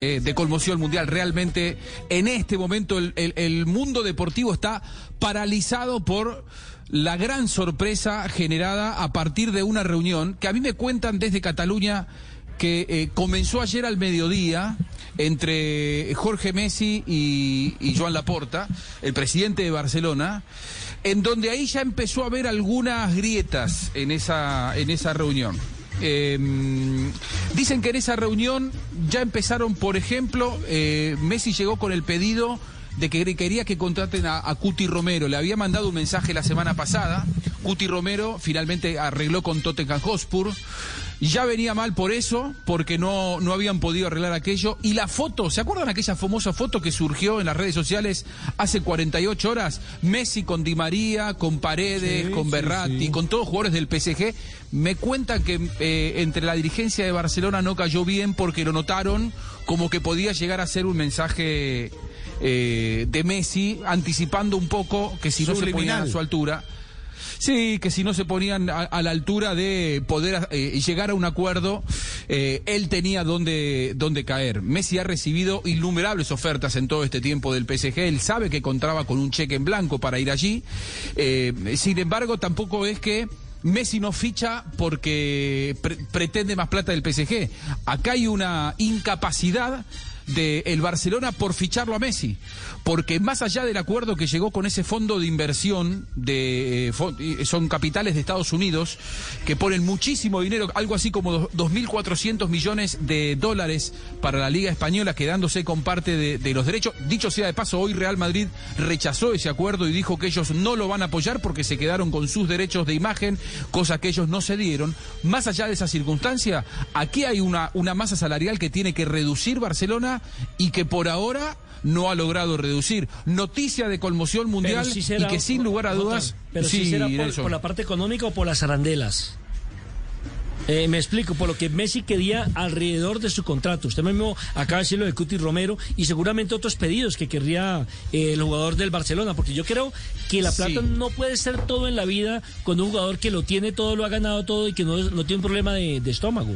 Eh, de conmoción mundial. Realmente en este momento el, el, mundo deportivo está paralizado por la gran sorpresa generada a partir de una reunión que a mí me cuentan desde Cataluña que eh, comenzó ayer al mediodía entre Jorge Messi y, y Joan Laporta, el presidente de Barcelona, en donde ahí ya empezó a haber algunas grietas en esa, en esa reunión. Eh, dicen que en esa reunión ya empezaron, por ejemplo, eh, Messi llegó con el pedido de que quería que contraten a, a, Cuti Romero. Le había mandado un mensaje la semana pasada. Cuti Romero finalmente arregló con Tottenham Hotspur. Ya venía mal por eso, porque no, no habían podido arreglar aquello. Y la foto, ¿se acuerdan aquella famosa foto que surgió en las redes sociales hace 48 horas? Messi con Di María, con Paredes, sí, con Berratti, sí, sí. con todos jugadores del PSG. Me cuenta que eh, entre la dirigencia de Barcelona no cayó bien porque lo notaron como que podía llegar a ser un mensaje eh, de Messi, anticipando un poco que si no se ponían a su altura. Sí, que si no se ponían a, la altura de poder eh, llegar a un acuerdo, eh, él tenía donde, donde caer. Messi ha recibido innumerables ofertas en todo este tiempo del PSG. Él sabe que contaba con un cheque en blanco para ir allí. Eh, sin embargo, tampoco es que Messi no ficha porque pre pretende más plata del PSG. Acá hay una incapacidad del el Barcelona por ficharlo a Messi, porque más allá del acuerdo que llegó con ese fondo de inversión, de, eh, son capitales de Estados Unidos, que ponen muchísimo dinero, algo así como 2.400 millones de dólares para la Liga Española, quedándose con parte de, de, los derechos. Dicho sea de paso, hoy Real Madrid rechazó ese acuerdo y dijo que ellos no lo van a apoyar porque se quedaron con sus derechos de imagen, cosa que ellos no se dieron. Más allá de esa circunstancia, aquí hay una, una masa salarial que tiene que reducir Barcelona y que por ahora no ha logrado reducir. Noticia de conmoción mundial será, y que sin lugar a dudas... Pero sí, sí será por, por, la parte económica o por las arandelas. Eh, me explico, por lo que Messi quería alrededor de su contrato. Usted mismo acaba de decirlo de Cuti Romero y seguramente otros pedidos que querría eh, el jugador del Barcelona, porque yo creo que la plata sí. no puede ser todo en la vida con un jugador que lo tiene todo, lo ha ganado todo y que no, no tiene un problema de, de estómago.